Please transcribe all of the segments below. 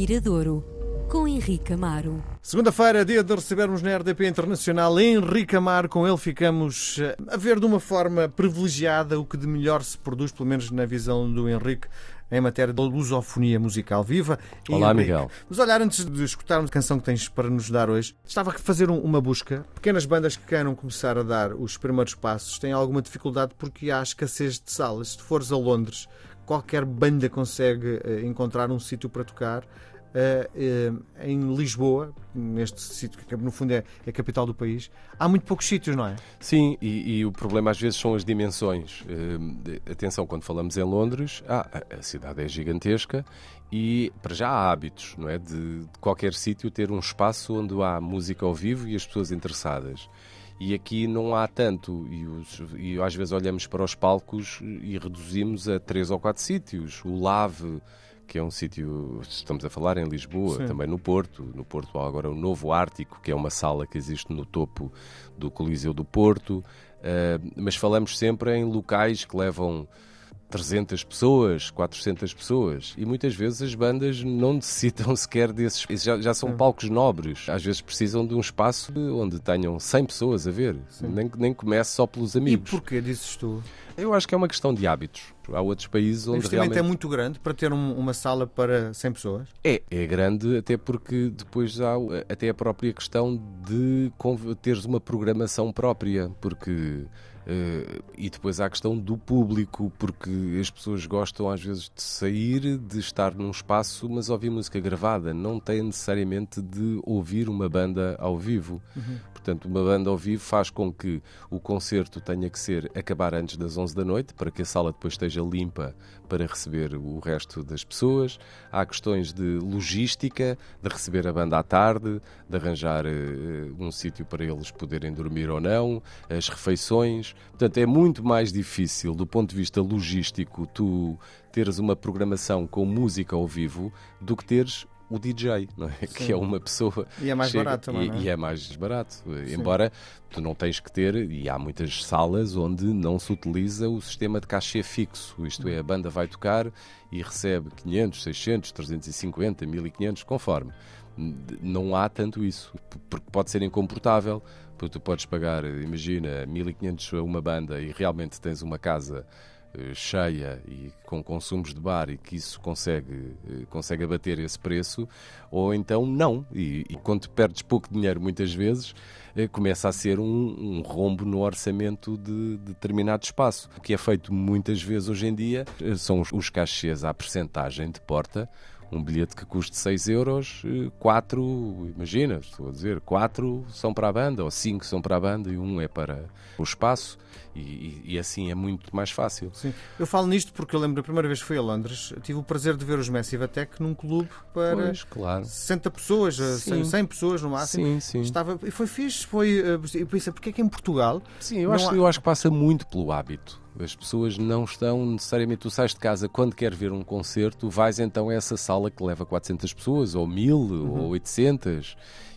Miradouro, com Henrique Amaro. Segunda-feira, dia de recebermos na RDP Internacional Henrique Amaro. Com ele ficamos eh, a ver de uma forma privilegiada o que de melhor se produz, pelo menos na visão do Henrique, em matéria de lusofonia musical. Viva! Olá, Henrique. Miguel. Mas olhar, antes de escutarmos a canção que tens para nos dar hoje, estava a fazer um- uma busca. Pequenas bandas que queiram começar a dar os primeiros passos têm alguma dificuldade porque há escassez de salas. Se tu fores a Londres, qualquer banda consegue eh, encontrar um sítio para tocar. Eh, eh, em Lisboa, neste sítio que no fundo é, é a capital do país, há muito poucos sítios, não é? Sim, e, e o problema às vezes são as dimensões. De- atenção, quando falamos em Londres, ah, a- a cidade é gigantesca e para já há hábitos, não é? De, de qualquer sítio ter um espaço onde há música ao vivo e as pessoas interessadas. E aqui não há tanto, e, os- e às vezes olhamos para os palcos e reduzimos a três ou quatro sítios. O Lave, que é um sítio, estamos a falar em Lisboa, Sim. também no Porto. No Porto há agora o Novo Ártico, que é uma sala que existe no topo do Coliseu do Porto. Uh, mas falamos sempre em locais que levam 300 pessoas, 400 pessoas. E muitas vezes as bandas não necessitam sequer desses. esses Já, já são palcos nobres. Às vezes precisam de um espaço onde tenham 100 pessoas a ver. Nem, nem comece só pelos amigos. E porquê, dizes tu? Eu acho que é uma questão de hábitos. Há outros países O onde investimento realmente é muito grande para ter um- uma sala para 100 pessoas? É, é grande, até porque depois há o- até a própria questão de teres uma programação própria, porque e depois há a questão do público, porque as pessoas gostam às vezes de sair, de estar num espaço, mas ouvir música gravada, não tem necessariamente de ouvir uma banda ao vivo. Portanto, uma banda ao vivo faz com que o concerto tenha que ser acabar antes das 11 da noite, para que a sala depois esteja limpa para receber o resto das pessoas. Há questões de logística, de receber a banda à tarde, de arranjar eh, um sítio para eles poderem dormir ou não, as refeições. Portanto, é muito mais difícil do ponto de vista logístico tu teres uma programação com música ao vivo do que teres o DJ, não é? que é uma pessoa E é mais chega- barato também, e, é? e é mais barato. Embora tu não tens que ter, e há muitas salas onde não se utiliza o sistema de cachê fixo. Isto é, a banda vai tocar e recebe 500, 600, 350, 1500, conforme. Não há tanto isso, porque pode ser incomportável. Porque tu podes pagar, imagina, 1500 a uma banda e realmente tens uma casa cheia e com consumos de bar e que isso consegue, eh, consegue abater esse preço, ou então não. E, e quando perdes pouco dinheiro, muitas vezes, eh, começa a ser um, um rombo no orçamento de, de determinado espaço. O que é feito muitas vezes hoje em dia eh, são os, os cachês à percentagem de porta. Um bilhete que custe 6 euros, 4, imagina, estou a dizer, 4 são para a banda, ou 5 são para a banda e um é para o espaço, e, e- assim é muito mais fácil. Sim. Eu falo nisto porque eu lembro da primeira vez que fui a Londres, tive o prazer de ver os Massive Attack num clube para Pois, claro. 60 pessoas, a Sim. 100 pessoas no máximo. Sim, sim. Estava, e foi fixe, foi. eh, Eu pensei, porque é que em Portugal Sim, eu acho, há- eu acho que passa muito pelo hábito. As pessoas não estão necessariamente. Tu sais de casa quando quer ver um concerto, vais então a essa sala que leva 400 pessoas, ou 1000, ou 800.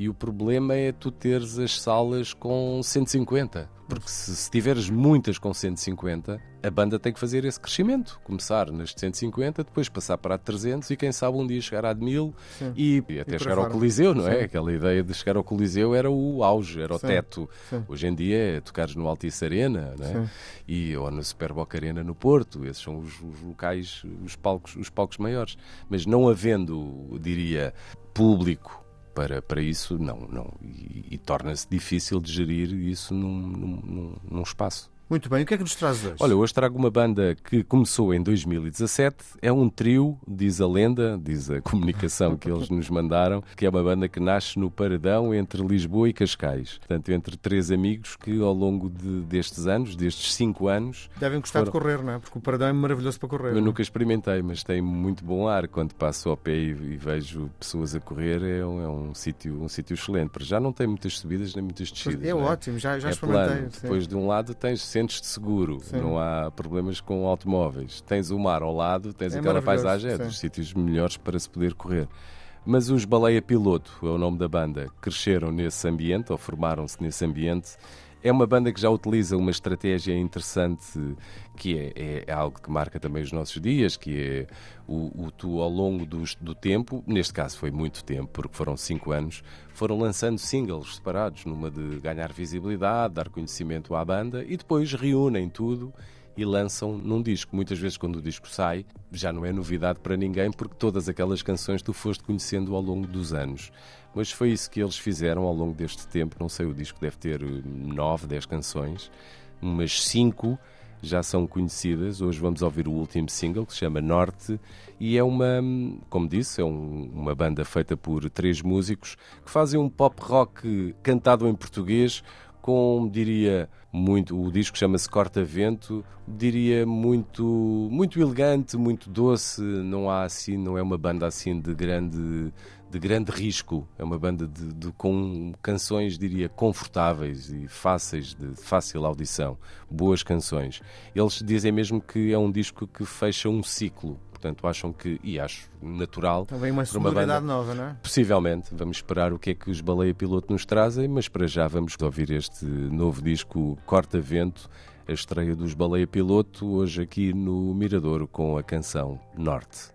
E o problema é tu teres as salas com 150. Porque se, se tiveres muitas com 150, a banda tem que fazer esse crescimento. Começar nas de 150, depois passar para a de 300 e quem sabe um dia chegar à de 1000 Sim. e, e até por chegar ao. Coliseu, não é? Sim. Aquela ideia de chegar ao Coliseu era o auge, era o Sim. teto. Hoje em dia é tocares no Altice Arena, não é? E, ou na Superboc Arena no Porto. Esses são os, os locais, os palcos, os palcos maiores. Mas não havendo, diria, público para, para isso, não. não. E, e torna-se difícil de gerir isso num, num, num- espaço. Muito bem, o que é que nos traz hoje? Olha, hoje trago uma banda que começou em 2017. É um trio, diz a lenda, diz a comunicação que eles nos mandaram, que é uma banda que nasce no paredão entre Lisboa e Cascais. Portanto, entre três amigos que ao longo de- destes anos, destes cinco anos, Devem gostar de foram- correr, não é? Porque o paradão é maravilhoso para correr. eu não é? nunca experimentei, mas tem muito bom ar. Quando passo ao pé e, e vejo pessoas a correr, é um, é um sítio um sítio excelente. Para já não tem muitas subidas nem muitas descidas. É não ótimo, já, já é experimentei. plano. Depois de um lado tens sentes-te seguro, Sim. não há problemas com automóveis. Tens o mar ao lado, tens É aquela paisagem, é sim. dos sítios melhores para se poder correr. Mas os Baleia Piloto, é o nome da banda, cresceram nesse ambiente, ou formaram-se nesse ambiente, É uma banda que já utiliza uma estratégia interessante que é, é, é algo que marca também os nossos dias, que é o, o tu ao longo do, do tempo, neste caso foi muito tempo, porque foram cinco anos, foram lançando singles separados, numa de ganhar visibilidade, dar conhecimento à banda e depois reúnem tudo e lançam num disco. Muitas vezes, quando o disco sai, já não é novidade para ninguém, porque todas aquelas canções tu foste conhecendo ao longo dos anos. Mas foi isso que eles fizeram ao longo deste tempo. Não sei, o disco deve ter nove, dez canções, umas cinco já são conhecidas. Hoje vamos ouvir o último single que se chama Norte e é uma, como disse, é um, uma banda feita por três músicos que fazem um pop rock cantado em português com, diria, muito. O disco chama-se Corta Vento, diria muito, muito elegante, muito doce. Não há assim, não é uma banda assim de grande, de grande risco. É uma banda de, de com canções, diria, confortáveis e fáceis de fácil audição. Boas canções. Eles dizem mesmo que é um disco que fecha um ciclo portanto acham que, e acho natural. Também uma sonoridade nova, não é? Possivelmente. Vamos esperar o que é que os Baleia Piloto nos trazem, mas para já vamos ouvir este novo disco Corta Vento, a estreia dos Baleia Piloto, hoje aqui no Miradouro com a canção Norte.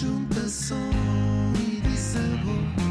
junta som e diz amor.